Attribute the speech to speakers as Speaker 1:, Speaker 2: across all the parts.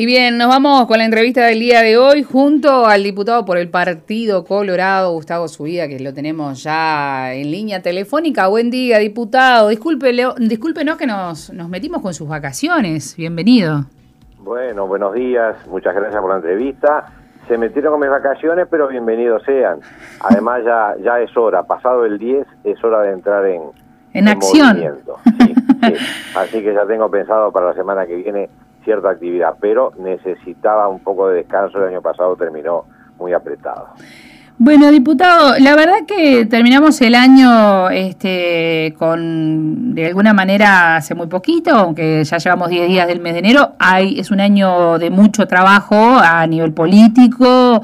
Speaker 1: Y bien, nos vamos con la entrevista del día de hoy junto al diputado por el Partido Colorado, Gustavo Subida, que lo tenemos ya en línea telefónica. Buen día, diputado. discúlpenos que nos, nos metimos con sus vacaciones. Bienvenido.
Speaker 2: Bueno, buenos días. Muchas gracias por la entrevista. Se metieron con mis vacaciones, pero bienvenidos sean. Además, ya, ya es hora. Pasado el 10, es hora de entrar en,
Speaker 1: en, acción.
Speaker 2: Así que ya tengo pensado para la semana que viene cierta actividad, pero necesitaba un poco de descanso. El año pasado terminó muy apretado.
Speaker 1: Bueno, diputado, la verdad que terminamos el año este, con, de alguna manera, hace muy poquito, aunque ya llevamos 10 días del mes de enero. Hay, es un año de mucho trabajo a nivel político,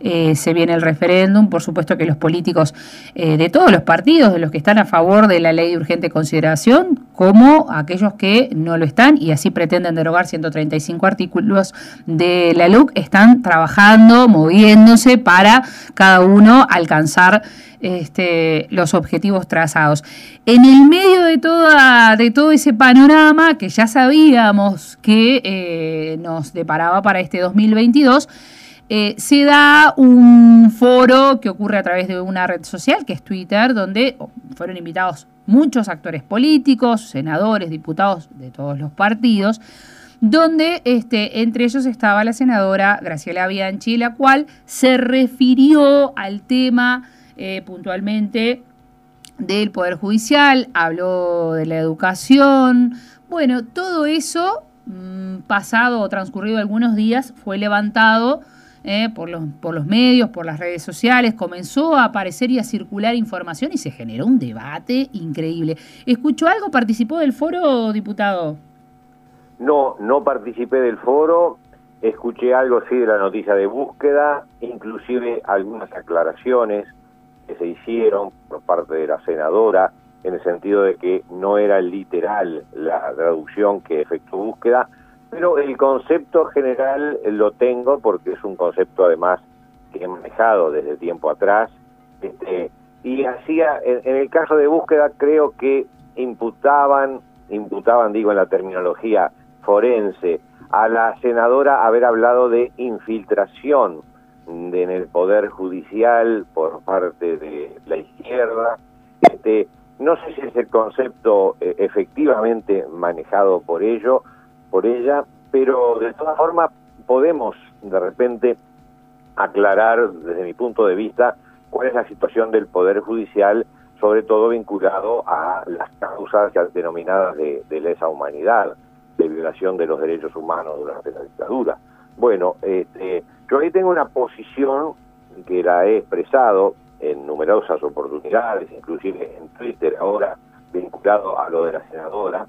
Speaker 1: eh, se viene el referéndum, por supuesto que los políticos eh, de todos los partidos, de los que están a favor de la ley de urgente consideración, como aquellos que no lo están y así pretenden derogar 135 artículos de la LUC, están trabajando, moviéndose para cada uno alcanzar este, los objetivos trazados. En el medio de, toda, todo ese panorama que ya sabíamos que eh, nos deparaba para este 2022, eh, se da un foro que ocurre a través de una red social, que es Twitter, donde fueron invitados muchos actores políticos, senadores, diputados de todos los partidos, donde este, entre ellos estaba la senadora Graciela Bianchi, la cual se refirió al tema eh, puntualmente del Poder Judicial, habló de la educación, bueno, todo eso, mm, pasado o transcurrido algunos días, fue levantado eh, por, los, por los medios, por las redes sociales, comenzó a aparecer y a circular información y se generó un debate increíble. ¿Escuchó algo? ¿Participó del foro, diputado?
Speaker 2: No, no participé del foro, escuché algo sí de la noticia de búsqueda, inclusive algunas aclaraciones que se hicieron por parte de la senadora en el sentido de que no era literal la traducción que efectuó búsqueda, pero el concepto general lo tengo porque es un concepto además que he manejado desde tiempo atrás. Este, y hacía, en, el caso de búsqueda, creo que imputaban, imputaban, digo en la terminología forense, a la senadora haber hablado de infiltración en el Poder Judicial por parte de la izquierda. Este, no sé si es el concepto eh, efectivamente manejado por ello, por ella, pero de todas formas podemos de repente aclarar desde mi punto de vista cuál es la situación del Poder Judicial, sobre todo vinculado a las causas denominadas de, lesa humanidad, de violación de los derechos humanos durante la dictadura. Bueno, este, yo ahí tengo una posición que la he expresado en numerosas oportunidades, inclusive en Twitter ahora, vinculado a lo de la senadora,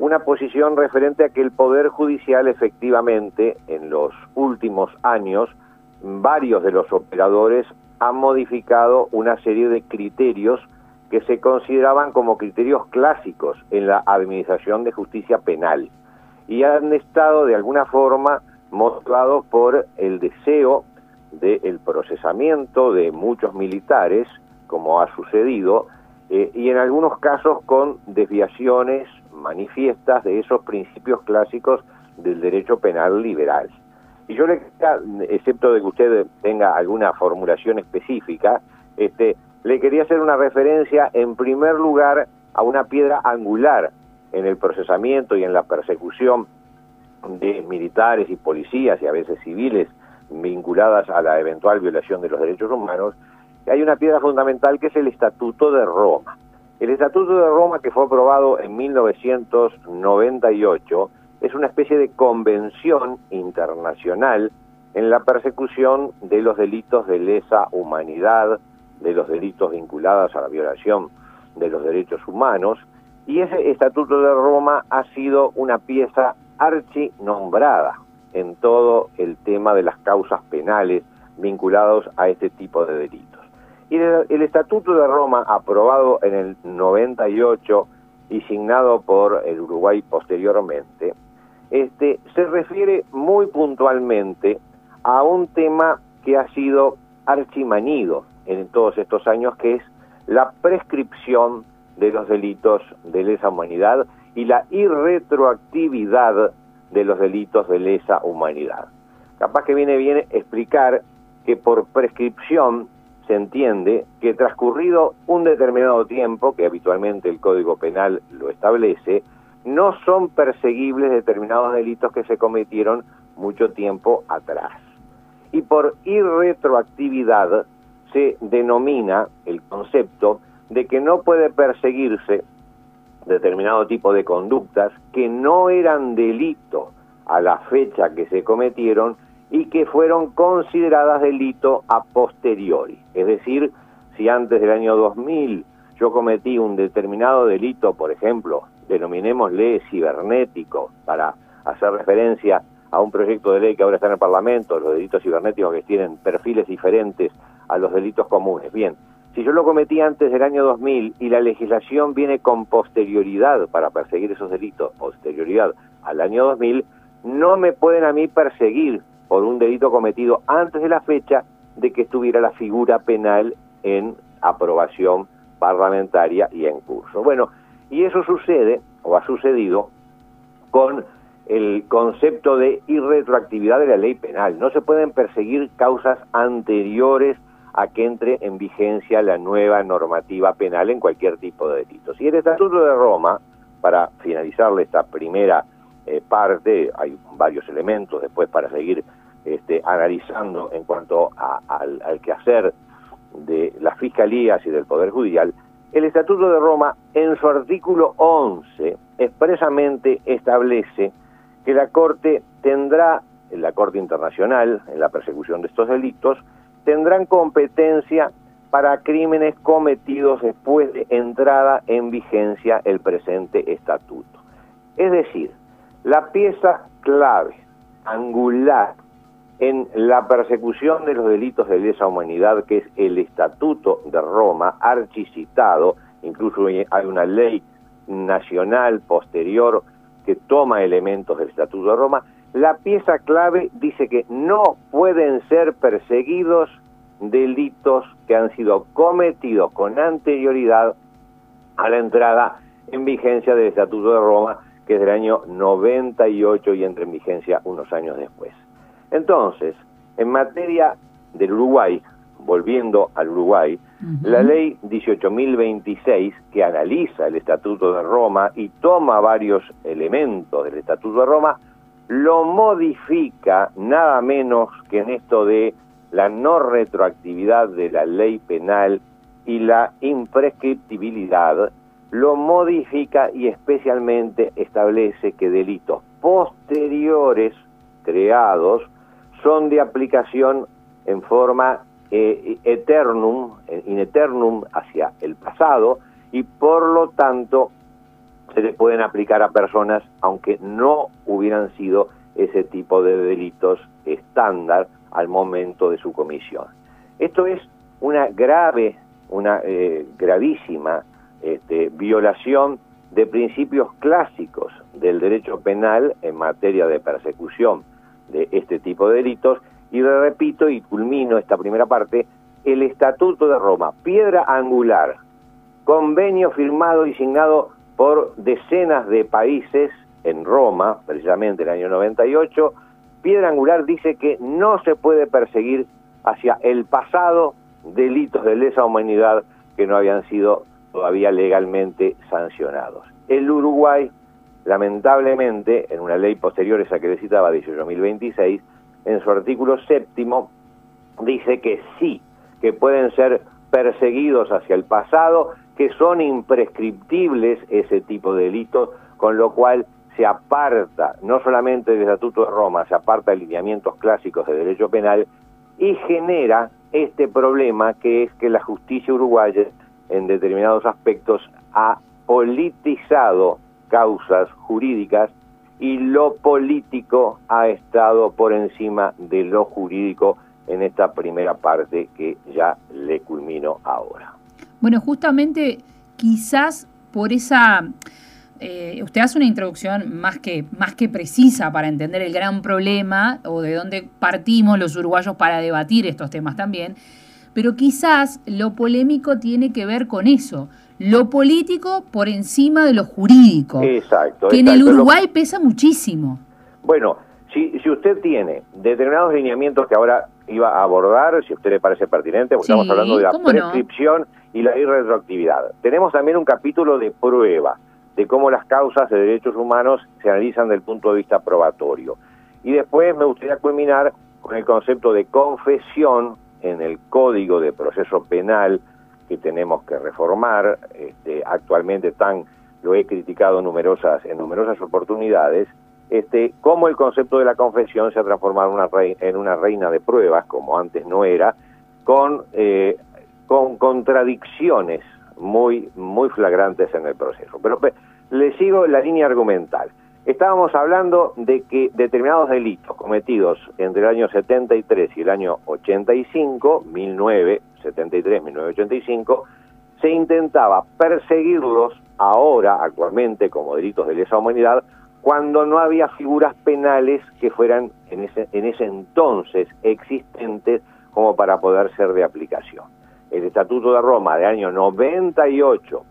Speaker 2: una posición referente a que el Poder Judicial efectivamente en los últimos años varios de los operadores han modificado una serie de criterios que se consideraban como criterios clásicos en la administración de justicia penal y han estado de alguna forma motivados por el deseo del procesamiento de muchos militares, como ha sucedido, eh, y en algunos casos con desviaciones manifiestas de esos principios clásicos del derecho penal liberal. Y yo le excepto de que usted tenga alguna formulación específica, este, le quería hacer una referencia en primer lugar a una piedra angular en el procesamiento y en la persecución de militares y policías y a veces civiles vinculadas a la eventual violación de los derechos humanos, hay una piedra fundamental que es el Estatuto de Roma. El Estatuto de Roma, que fue aprobado en 1998, es una especie de convención internacional en la persecución de los delitos de lesa humanidad, de los delitos vinculados a la violación de los derechos humanos, y ese Estatuto de Roma ha sido una pieza archi nombrada en todo el tema de las causas penales vinculados a este tipo de delitos. Y el, Estatuto de Roma, aprobado en el 98 y signado por el Uruguay posteriormente, este, se refiere muy puntualmente a un tema que ha sido archimanido en todos estos años, que es la prescripción de los delitos de lesa humanidad y la irretroactividad de los delitos de lesa humanidad. Capaz que viene bien explicar que por prescripción se entiende que transcurrido un determinado tiempo, que habitualmente el Código Penal lo establece, no son perseguibles determinados delitos que se cometieron mucho tiempo atrás. Y por irretroactividad se denomina el concepto de que no puede perseguirse determinado tipo de conductas que no eran delito a la fecha que se cometieron y que fueron consideradas delito a posteriori. Es decir, si antes del año 2000 yo cometí un determinado delito, por ejemplo, denominémosle cibernético, para hacer referencia a un proyecto de ley que ahora está en el Parlamento, los delitos cibernéticos que tienen perfiles diferentes a los delitos comunes. Bien, si yo lo cometí antes del año 2000 y la legislación viene con posterioridad para perseguir esos delitos, posterioridad al año 2000, no me pueden a mí perseguir por un delito cometido antes de la fecha de que estuviera la figura penal en aprobación parlamentaria y en curso. Bueno, y eso sucede, o ha sucedido, con el concepto de irretroactividad de la ley penal. No se pueden perseguir causas anteriores a que entre en vigencia la nueva normativa penal en cualquier tipo de delitos. Y el Estatuto de Roma, para finalizarle esta primera eh, parte, hay varios elementos después para seguir este, analizando en cuanto al, al quehacer de las fiscalías y del Poder Judicial, el Estatuto de Roma en su artículo 11 expresamente establece que la Corte tendrá, en la Corte Internacional, en la persecución de estos delitos, tendrán competencia para crímenes cometidos después de entrada en vigencia el presente estatuto. Es decir, la pieza clave, angular, en la persecución de los delitos de lesa humanidad, que es el Estatuto de Roma, archicitado, incluso hay una ley nacional posterior que toma elementos del Estatuto de Roma, la pieza clave dice que no pueden ser perseguidos delitos que han sido cometidos con anterioridad a la entrada en vigencia del Estatuto de Roma, que es del año 98 y entra en vigencia unos años después. Entonces, en materia del Uruguay, volviendo al Uruguay, la ley 18.026, que analiza el Estatuto de Roma y toma varios elementos del Estatuto de Roma, lo modifica nada menos que en esto de la no retroactividad de la ley penal y la imprescriptibilidad, lo modifica y especialmente establece que delitos posteriores creados son de aplicación en forma eh, eternum, in eternum hacia el pasado y por lo tanto se le pueden aplicar a personas aunque no hubieran sido ese tipo de delitos estándar al momento de su comisión. Esto es una grave, una eh, gravísima este, violación de principios clásicos del derecho penal en materia de persecución de este tipo de delitos y repito y culmino esta primera parte, el Estatuto de Roma, piedra angular, convenio firmado y signado por decenas de países en Roma, precisamente en el año 98, piedra angular dice que no se puede perseguir hacia el pasado delitos de lesa humanidad que no habían sido todavía legalmente sancionados. El Uruguay Lamentablemente, en una ley posterior, esa que le citaba, 18.026, en su artículo séptimo, dice que sí, que pueden ser perseguidos hacia el pasado, que son imprescriptibles ese tipo de delitos, con lo cual se aparta no solamente del Estatuto de Roma, se aparta de lineamientos clásicos de derecho penal y genera este problema que es que la justicia uruguaya en determinados aspectos ha politizado causas jurídicas y lo político ha estado por encima de lo jurídico en esta primera parte que ya le culmino ahora.
Speaker 1: Bueno, justamente quizás por esa... Eh, usted hace una introducción más que, más que precisa para entender el gran problema o de dónde partimos los uruguayos para debatir estos temas también, pero quizás lo polémico tiene que ver con eso, lo político por encima de lo jurídico.
Speaker 2: Exacto.
Speaker 1: Que en el Uruguay pesa muchísimo.
Speaker 2: Bueno, si, si usted tiene determinados lineamientos que ahora iba a abordar, si a usted le parece pertinente, porque estamos hablando de la prescripción y la irretroactividad. Tenemos también un capítulo de prueba, de cómo las causas de derechos humanos se analizan desde el punto de vista probatorio. Y después me gustaría culminar con el concepto de confesión en el Código de Proceso Penal que tenemos que reformar, este, actualmente tan lo he criticado numerosas, en numerosas oportunidades, este, cómo el concepto de la confesión se ha transformado en una, en una reina de pruebas, como antes no era, con, eh, con contradicciones muy, muy flagrantes en el proceso. Pero le sigo la línea argumental. Estábamos hablando de que determinados delitos cometidos entre el año 73 y el año 85, 1973, 1985, se intentaba perseguirlos ahora, actualmente, como delitos de lesa humanidad, cuando no había figuras penales que fueran en ese, en ese entonces existentes como para poder ser de aplicación. El Estatuto de Roma de año 98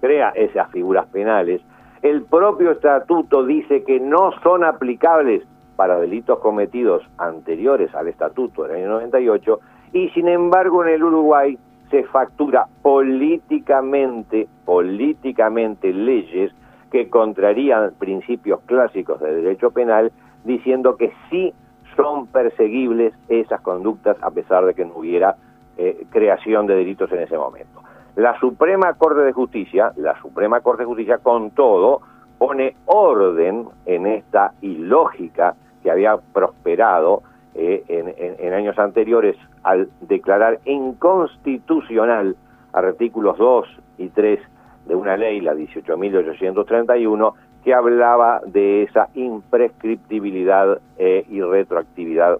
Speaker 2: crea esas figuras penales. El propio estatuto dice que no son aplicables para delitos cometidos anteriores al estatuto del año 98 y sin embargo en el Uruguay se factura políticamente, políticamente leyes que contrarían principios clásicos de derecho penal, diciendo que sí son perseguibles esas conductas a pesar de que no hubiera eh, creación de delitos en ese momento. La Suprema Corte de Justicia, la Suprema Corte de Justicia con todo, pone orden en esta ilógica que había prosperado eh, en, años anteriores al declarar inconstitucional artículos 2 y 3 de una ley, la 18.831, que hablaba de esa imprescriptibilidad eh, y retroactividad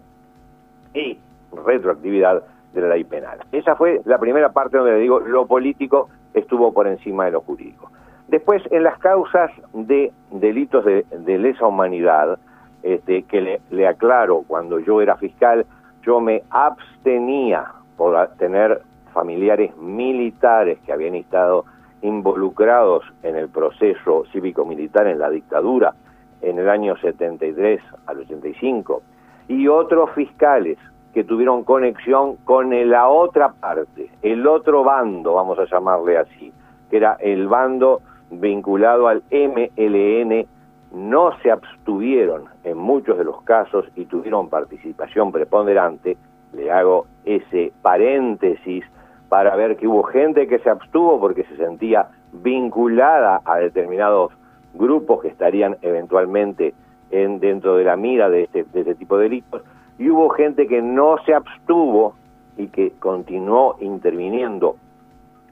Speaker 2: y retroactividad de la ley penal. Esa fue la primera parte donde le digo lo político estuvo por encima de lo jurídico. Después, en las causas de delitos de, lesa humanidad, este, que le aclaro, cuando yo era fiscal, yo me abstenía por tener familiares militares que habían estado involucrados en el proceso cívico-militar en la dictadura en el año 73 al 85 y otros fiscales que tuvieron conexión con la otra parte, el otro bando, vamos a llamarle así, que era el bando vinculado al MLN, no se abstuvieron en muchos de los casos y tuvieron participación preponderante, le hago ese paréntesis para ver que hubo gente que se abstuvo porque se sentía vinculada a determinados grupos que estarían eventualmente en, dentro de la mira de este, de este tipo de delitos, y hubo gente que no se abstuvo y que continuó interviniendo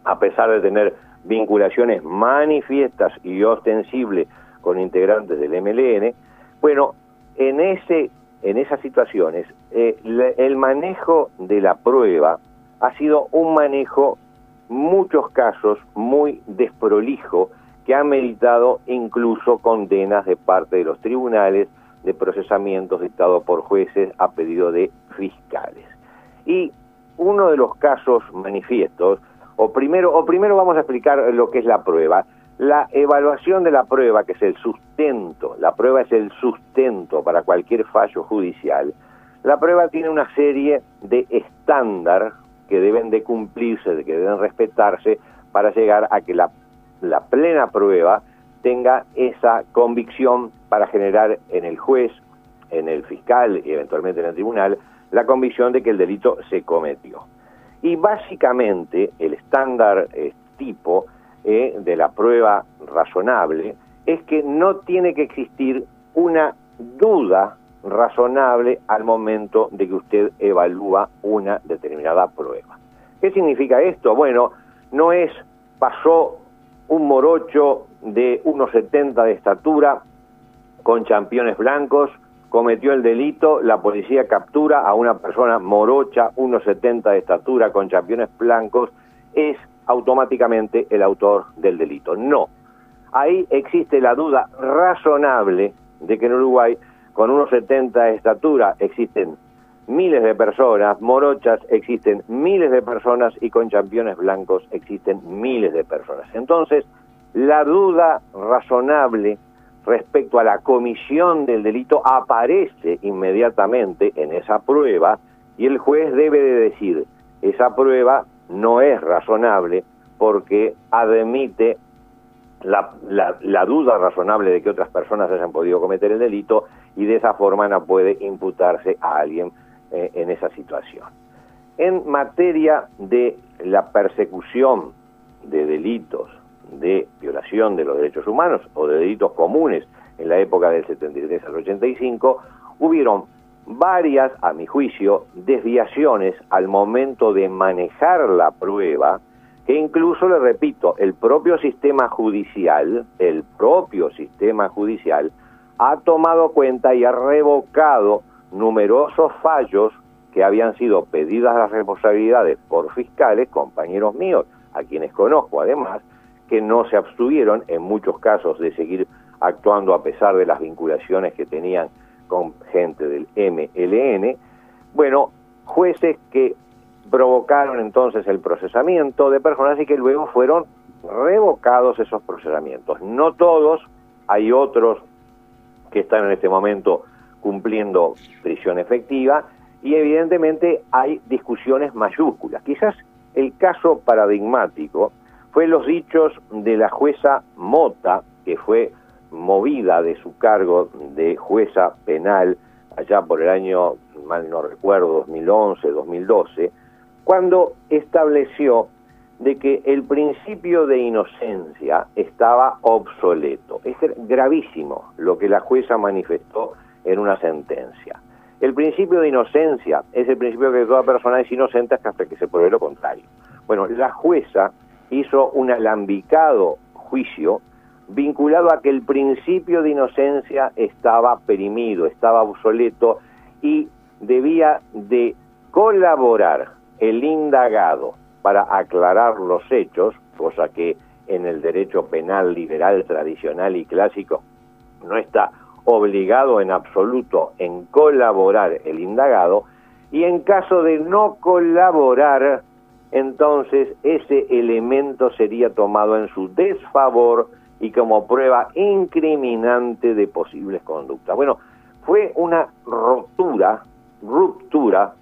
Speaker 2: a pesar de tener vinculaciones manifiestas y ostensibles con integrantes del MLN, bueno, en ese en esas situaciones eh, el manejo de la prueba ha sido un manejo, muchos casos, muy desprolijo, que ha meritado incluso condenas de parte de los tribunales de procesamientos dictados por jueces a pedido de fiscales. Y uno de los casos manifiestos, o primero, o primero vamos a explicar lo que es la prueba. La evaluación de la prueba, que es el sustento, la prueba es el sustento para cualquier fallo judicial, la prueba tiene una serie de estándar que deben de cumplirse, que deben respetarse para llegar a que la, la plena prueba tenga esa convicción para generar en el juez, en el fiscal y eventualmente en el tribunal la convicción de que el delito se cometió. Y básicamente el estándar eh, tipo eh, de la prueba razonable es que no tiene que existir una duda razonable al momento de que usted evalúa una determinada prueba. ¿Qué significa esto? Bueno, no es pasó un morocho de 1,70 de estatura con championes blancos, cometió el delito, la policía captura a una persona morocha, 1,70 de estatura con championes blancos, es automáticamente el autor del delito. No. Ahí existe la duda razonable de que en Uruguay con unos 70 de estatura existen miles de personas, morochas existen miles de personas y con championes blancos existen miles de personas. Entonces, la duda razonable respecto a la comisión del delito aparece inmediatamente en esa prueba y el juez debe de decir, esa prueba no es razonable porque admite la, la, duda razonable de que otras personas hayan podido cometer el delito y de esa forma no puede imputarse a alguien eh, en esa situación. En materia de la persecución de delitos de violación de los derechos humanos o de delitos comunes en la época del 73 al 85, hubieron varias, a mi juicio, desviaciones al momento de manejar la prueba, que incluso, le repito, el propio sistema judicial, el propio sistema judicial, ha tomado cuenta y ha revocado numerosos fallos que habían sido pedidas las responsabilidades por fiscales, compañeros míos, a quienes conozco además, que no se abstuvieron en muchos casos de seguir actuando a pesar de las vinculaciones que tenían con gente del MLN. Bueno, jueces que provocaron entonces el procesamiento de personas y que luego fueron revocados esos procesamientos. No todos, hay otros que están en este momento cumpliendo prisión efectiva y evidentemente hay discusiones mayúsculas. Quizás el caso paradigmático fue los dichos de la jueza Mota, que fue movida de su cargo de jueza penal allá por el año, mal no recuerdo, 2011, 2012, cuando estableció de que el principio de inocencia estaba obsoleto. Es gravísimo lo que la jueza manifestó en una sentencia. El principio de inocencia es el principio que toda persona es inocente hasta que se pruebe lo contrario. Bueno, la jueza hizo un alambicado juicio vinculado a que el principio de inocencia estaba perimido, estaba obsoleto y debía de colaborar el indagado para aclarar los hechos, cosa que en el derecho penal liberal tradicional y clásico no está obligado en absoluto en colaborar el indagado, y en caso de no colaborar, entonces ese elemento sería tomado en su desfavor y como prueba incriminante de posibles conductas. Bueno, fue una ruptura, ruptura,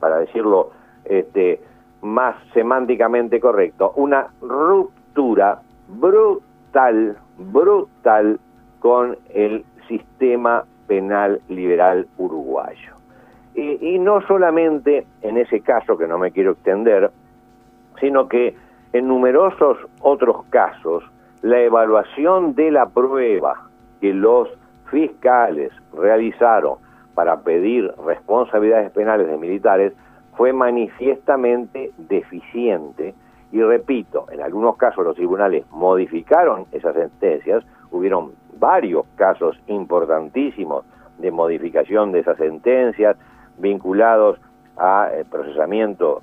Speaker 2: para decirlo este, más semánticamente correcto, una ruptura brutal, brutal con el sistema penal liberal uruguayo. Y, y, no solamente en ese caso, que no me quiero extender, sino que en numerosos otros casos, la evaluación de la prueba que los fiscales realizaron para pedir responsabilidades penales de militares fue manifiestamente deficiente y repito, en algunos casos los tribunales modificaron esas sentencias, hubieron varios casos importantísimos de modificación de esas sentencias vinculados a eh, procesamiento,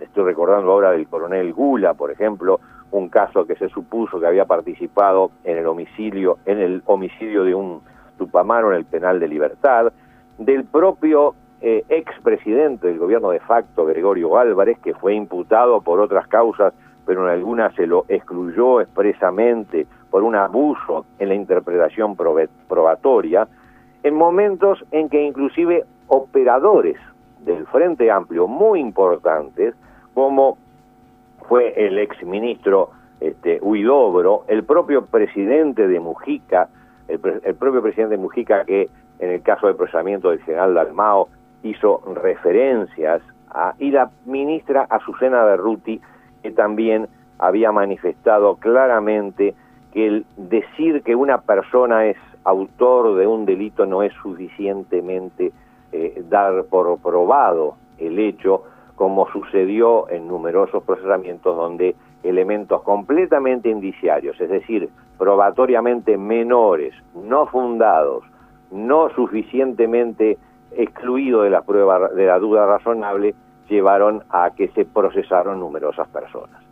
Speaker 2: estoy recordando ahora del coronel Gula, por ejemplo, un caso que se supuso que había participado en el homicidio, en el homicidio de un tupamaro en el penal de libertad, del propio eh, expresidente del gobierno de facto, Gregorio Álvarez, que fue imputado por otras causas, pero en algunas se lo excluyó expresamente por un abuso en la interpretación probatoria, en momentos en que inclusive operadores del Frente Amplio muy importantes, como fue el exministro este, Huidobro, el propio presidente de Mujica, el, propio presidente de Mujica que en el caso del procesamiento del general Dalmao hizo referencias a, y la ministra Azucena Berruti, que también había manifestado claramente que el decir que una persona es autor de un delito no es suficientemente eh, dar por probado el hecho, como sucedió en numerosos procesamientos donde elementos completamente indiciarios, es decir, probatoriamente menores, no fundados, no suficientemente excluidos de la prueba de la duda razonable, llevaron a que se procesaron numerosas personas.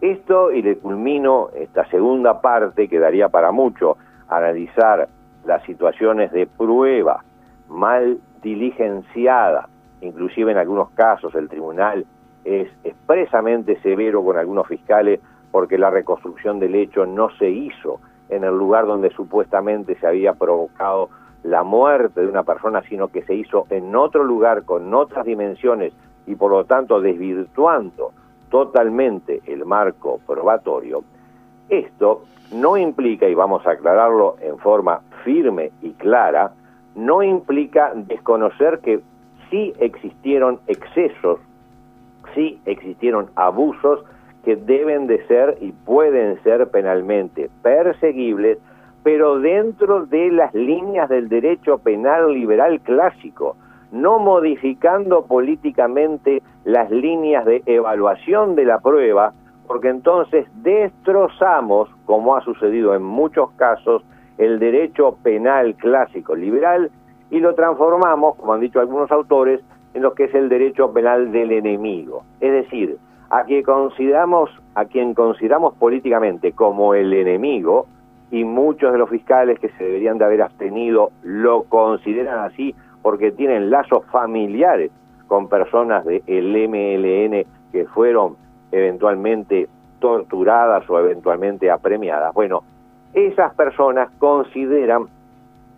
Speaker 2: Esto, y le culmino esta segunda parte, que daría para mucho analizar las situaciones de prueba mal diligenciada, inclusive en algunos casos el tribunal es expresamente severo con algunos fiscales porque la reconstrucción del hecho no se hizo en el lugar donde supuestamente se había provocado la muerte de una persona, sino que se hizo en otro lugar con otras dimensiones y por lo tanto desvirtuando totalmente el marco probatorio, esto no implica, y vamos a aclararlo en forma firme y clara, no implica desconocer que sí existieron excesos, sí existieron abusos que deben de ser y pueden ser penalmente perseguibles, pero dentro de las líneas del derecho penal liberal clásico, no modificando políticamente las líneas de evaluación de la prueba, porque entonces destrozamos, como ha sucedido en muchos casos, el derecho penal clásico liberal y lo transformamos, como han dicho algunos autores, en lo que es el derecho penal del enemigo. Es decir, a quien consideramos, a quien consideramos políticamente como el enemigo, y muchos de los fiscales que se deberían de haber abstenido lo consideran así porque tienen lazos familiares con personas del MLN que fueron eventualmente torturadas o eventualmente apremiadas. Bueno, esas personas consideran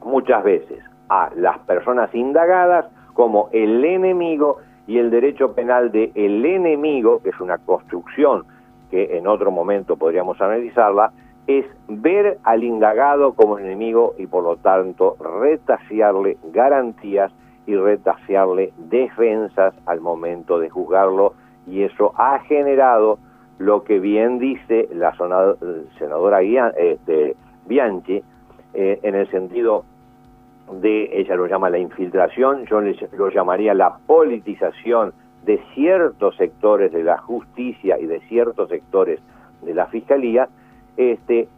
Speaker 2: muchas veces a las personas indagadas como el enemigo y el derecho penal de el enemigo, que es una construcción que en otro momento podríamos analizarla, es ver al indagado como enemigo y por lo tanto retasearle garantías y retasearle defensas al momento de juzgarlo y eso ha generado lo que bien dice la senadora este, Bianchi eh, en el sentido de, ella lo llama la infiltración, yo lo llamaría la politización de ciertos sectores de la justicia y de ciertos sectores de la fiscalía, este,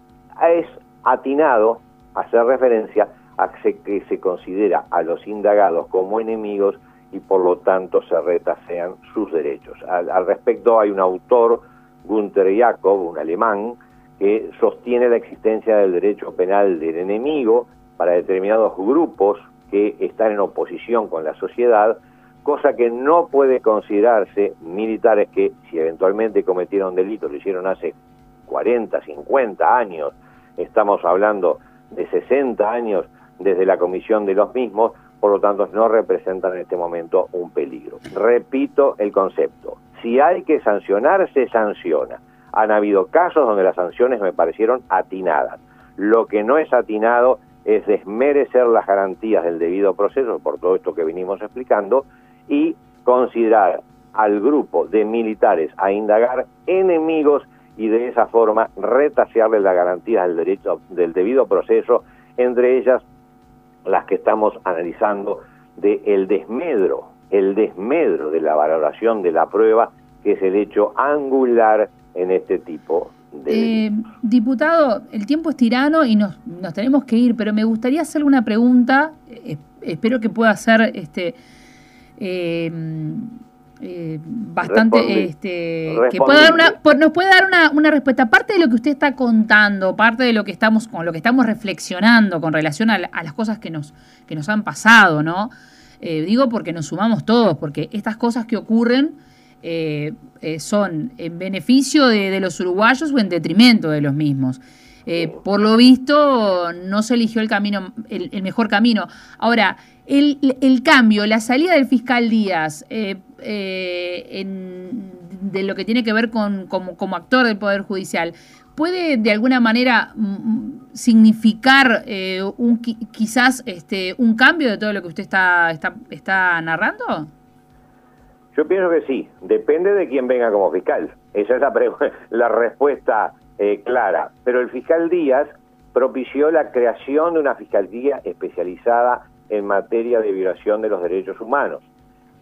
Speaker 2: es atinado hacer referencia a que se considera a los indagados como enemigos y por lo tanto se retasean sus derechos. Al, respecto hay un autor, Gunther Jakob, un alemán, que sostiene la existencia del derecho penal del enemigo para determinados grupos que están en oposición con la sociedad, cosa que no puede considerarse militares que si eventualmente cometieron delitos, lo hicieron hace 40, 50 años, estamos hablando de 60 años desde la comisión de los mismos, por lo tanto no representan en este momento un peligro. Repito el concepto, si hay que sancionar, se sanciona. Han habido casos donde las sanciones me parecieron atinadas. Lo que no es atinado es desmerecer las garantías del debido proceso, por todo esto que venimos explicando, y considerar al grupo de militares a indagar enemigos y de esa forma retasearles las garantías del derecho del debido proceso, entre ellas las que estamos analizando de el desmedro, el desmedro de la valoración de la prueba, que es el hecho angular en este tipo.
Speaker 1: Eh, diputado, el tiempo es tirano y nos, nos tenemos que ir, pero me gustaría hacerle una pregunta, eh, espero que pueda ser este, eh, bastante este, que pueda dar una nos puede dar una, una, respuesta. Parte de lo que usted está contando parte de lo que estamos con lo que estamos reflexionando con relación a, las cosas que nos que nos han pasado no digo porque nos sumamos todos porque estas cosas que ocurren eh, son en beneficio de, los uruguayos o en detrimento de los mismos por lo visto no se eligió el camino el mejor camino ahora el, cambio, la salida del fiscal Díaz eh, eh, de lo que tiene que ver con como, actor del Poder Judicial, ¿puede de alguna manera mm, mm, significar eh, un, quizás este, un cambio de todo lo que usted está, está narrando?
Speaker 2: Yo pienso que sí, depende de quién venga como fiscal. Esa es la, la respuesta clara. Pero el fiscal Díaz propició la creación de una fiscalía especializada en materia de violación de los derechos humanos.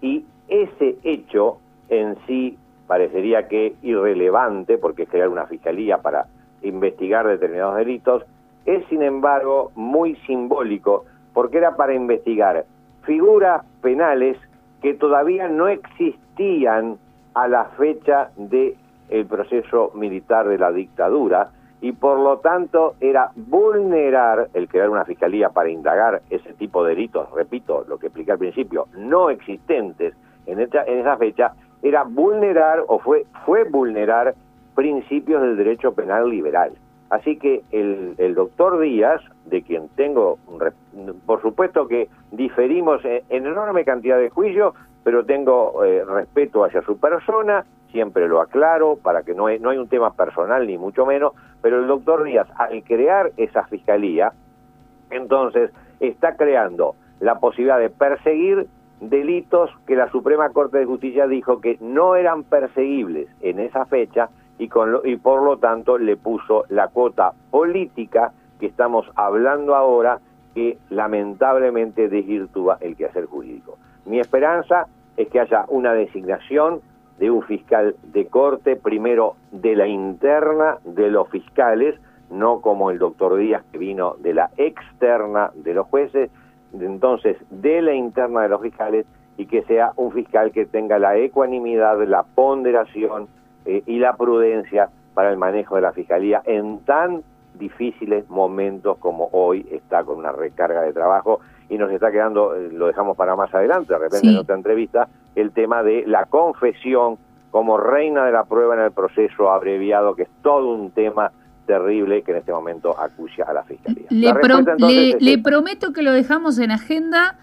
Speaker 2: Y ese hecho en sí parecería que irrelevante, porque es crear una fiscalía para investigar determinados delitos, es sin embargo muy simbólico, porque era para investigar figuras penales que todavía no existían a la fecha del el proceso militar de la dictadura, y por lo tanto era vulnerar el crear una fiscalía para indagar ese tipo de delitos, repito, lo que expliqué al principio, no existentes en, esta, en esa fecha, era vulnerar o fue, fue vulnerar principios del derecho penal liberal. Así que el, doctor Díaz, de quien tengo, por supuesto que diferimos en, enorme cantidad de juicios, pero tengo eh, respeto hacia su persona, siempre lo aclaro para que no hay, no hay un tema personal ni mucho menos, pero el doctor Díaz al crear esa fiscalía, entonces está creando la posibilidad de perseguir delitos que la Suprema Corte de Justicia dijo que no eran perseguibles en esa fecha y, por lo tanto le puso la cuota política que estamos hablando ahora que lamentablemente desvirtúa el quehacer jurídico. Mi esperanza es que haya una designación de un fiscal de corte, primero de la interna de los fiscales, no como el doctor Díaz que vino de la externa de los jueces, entonces de la interna de los fiscales y que sea un fiscal que tenga la ecuanimidad, la ponderación eh, y la prudencia para el manejo de la fiscalía en tan difíciles momentos como hoy está con una recarga de trabajo. Y nos está quedando, eh, lo dejamos para más adelante, de repente en otra entrevista, el tema de la confesión como reina de la prueba en el proceso abreviado, que es todo un tema terrible que en este momento acucia a la Fiscalía.
Speaker 1: Le, prometo que lo dejamos en agenda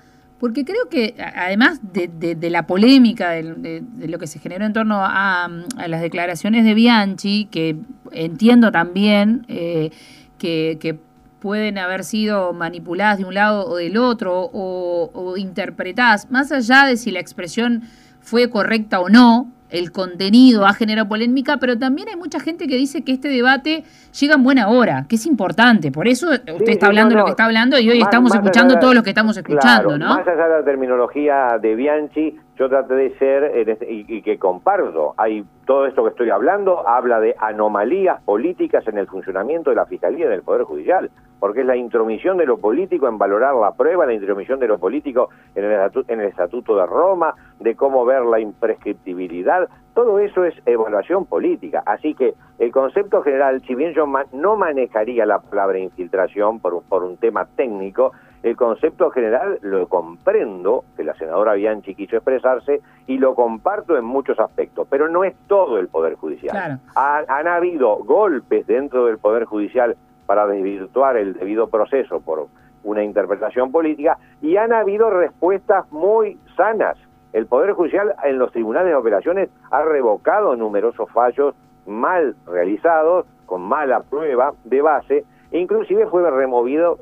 Speaker 1: porque creo que además de, la polémica, de, lo que se generó en torno a, las declaraciones de Bianchi, que entiendo también eh, que, pueden haber sido manipuladas de un lado o del otro o, o interpretadas, más allá de si la expresión fue correcta o no, el contenido ha generado polémica, pero también hay mucha gente que dice que este debate llega en buena hora, que es importante. Por eso usted está hablando lo que está hablando y hoy estamos escuchando todo lo que estamos escuchando, ¿no?
Speaker 2: Más allá de la terminología de Bianchi, yo traté de ser, este, y, que comparto, hay todo esto que estoy hablando, habla de anomalías políticas en el funcionamiento de la Fiscalía y del Poder Judicial, porque es la intromisión de lo político en valorar la prueba, la intromisión de lo político en el, en el Estatuto de Roma, de cómo ver la imprescriptibilidad, todo eso es evaluación política. Así que el concepto general, si bien yo no manejaría la palabra infiltración por, por un tema técnico, el concepto general lo comprendo, que la senadora Bianchi quiso expresarse, y lo comparto en muchos aspectos, pero no es todo el Poder Judicial. han habido golpes dentro del Poder Judicial para desvirtuar el debido proceso por una interpretación política y han habido respuestas muy sanas. El Poder Judicial en los tribunales de operaciones ha revocado numerosos fallos mal realizados, con mala prueba de base, e inclusive fue removido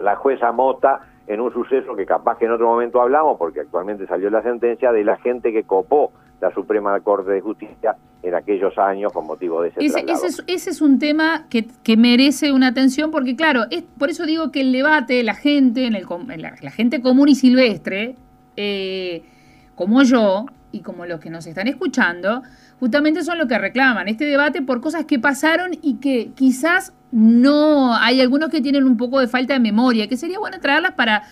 Speaker 2: la jueza Mota en un suceso que capaz que en otro momento hablamos, porque actualmente salió la sentencia, de la gente que copó la Suprema Corte de Justicia en aquellos años con motivo de ese
Speaker 1: ese, ese, es, un tema que, que, merece una atención porque claro, es por eso digo que el debate, la gente, en el, la, gente común y silvestre, eh, como yo y como los que nos están escuchando, justamente son lo que reclaman este debate por cosas que pasaron y que quizás no, hay algunos que tienen un poco de falta de memoria, que sería bueno traerlas para,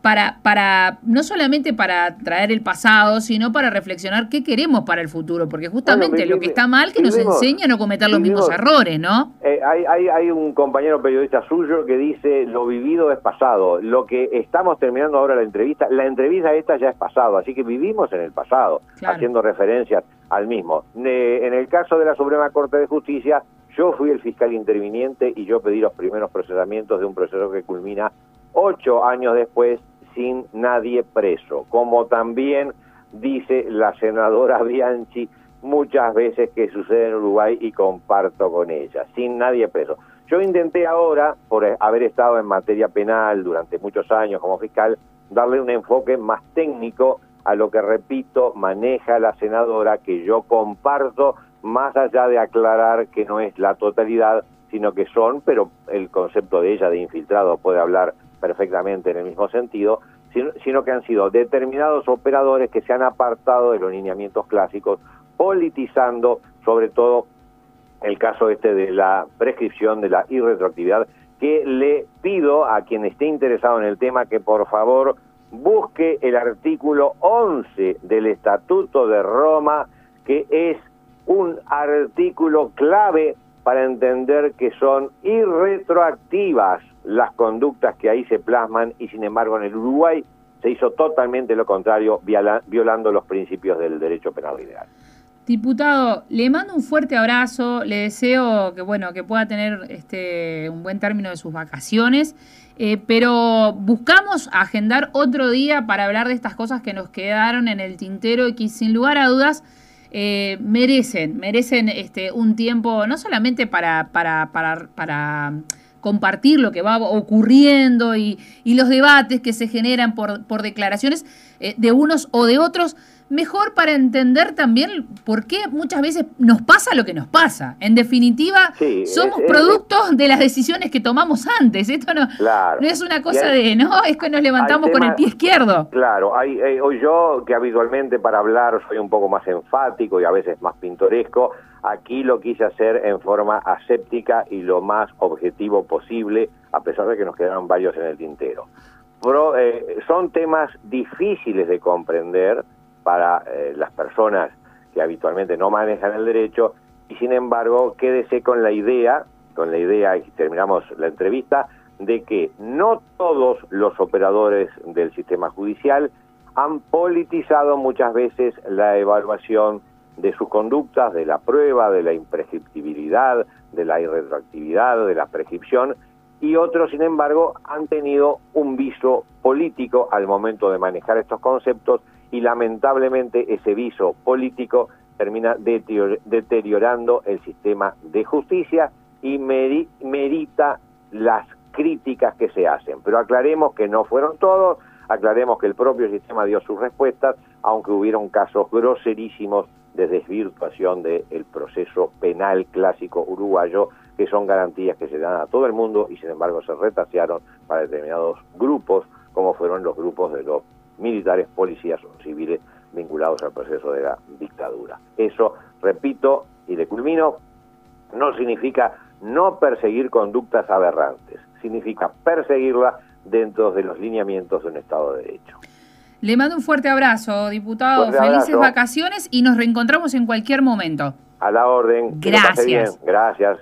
Speaker 1: para, para, no solamente para traer el pasado, sino para reflexionar qué queremos para el futuro, porque justamente lo que está mal que nos enseña a no cometer los mismos errores, ¿no?
Speaker 2: Eh, hay, hay, hay un compañero periodista suyo que dice, lo vivido es pasado, lo que estamos terminando ahora la entrevista, la entrevista esta ya es pasado, así que vivimos en el pasado, haciendo referencias al mismo. en el caso de la Suprema Corte de Justicia, yo fui el fiscal interviniente y yo pedí los primeros procesamientos de un proceso que culmina ocho años después sin nadie preso, como también dice la senadora Bianchi muchas veces que sucede en Uruguay y comparto con ella, sin nadie preso. Yo intenté ahora, por haber estado en materia penal durante muchos años como fiscal, darle un enfoque más técnico a lo que, repito, maneja la senadora, que yo comparto más allá de aclarar que no es la totalidad, sino que son, pero el concepto de ella de infiltrado puede hablar perfectamente en el mismo sentido, sino, que han sido determinados operadores que se han apartado de los lineamientos clásicos, politizando sobre todo el caso este de la prescripción de la irretroactividad, que le pido a quien esté interesado en el tema que por favor busque el artículo 11 del Estatuto de Roma, que es un artículo clave para entender que son irretroactivas las conductas que ahí se plasman y sin embargo en el Uruguay se hizo totalmente lo contrario, violando los principios del derecho penal ideal.
Speaker 1: Diputado, le mando un fuerte abrazo, le deseo que bueno que pueda tener este un buen término de sus vacaciones, eh, pero buscamos agendar otro día para hablar de estas cosas que nos quedaron en el tintero y que sin lugar a dudas eh, merecen, merecen este un tiempo no solamente para, para, para, para compartir lo que va ocurriendo y, y los debates que se generan por, por declaraciones eh, de unos o de otros, mejor para entender también por qué muchas veces nos pasa lo que nos pasa. En definitiva, somos productos de las decisiones que tomamos antes. Esto no, no es una cosa de, no, es que nos levantamos con el pie izquierdo.
Speaker 2: Claro, hay, eh, hoy yo que habitualmente para hablar soy un poco más enfático y a veces más pintoresco, aquí lo quise hacer en forma aséptica y lo más objetivo posible, a pesar de que nos quedaron varios en el tintero. Pero, eh, son temas difíciles de comprender, para eh, las personas que habitualmente no manejan el derecho y sin embargo quédese con la idea, con la idea y terminamos la entrevista, de que no todos los operadores del sistema judicial han politizado muchas veces la evaluación de sus conductas, de la prueba, de la imprescriptibilidad, de la irretroactividad, de la prescripción, y otros, sin embargo, han tenido un viso político al momento de manejar estos conceptos y lamentablemente ese viso político termina deteriorando el sistema de justicia y merita las críticas que se hacen. Pero aclaremos que no fueron todos, aclaremos que el propio sistema dio sus respuestas, aunque hubieron casos groserísimos de desvirtuación del proceso penal clásico uruguayo, que son garantías que se dan a todo el mundo y sin embargo se retasearon para determinados grupos, como fueron los grupos de los militares, policías o civiles vinculados al proceso de la dictadura. Eso, repito y de culmino, no significa no perseguir conductas aberrantes, significa perseguirla dentro de los lineamientos de un Estado de Derecho.
Speaker 1: Le mando un fuerte abrazo, diputado. Felices vacaciones y nos reencontramos en cualquier momento.
Speaker 2: A la orden.
Speaker 1: Gracias.
Speaker 2: Gracias.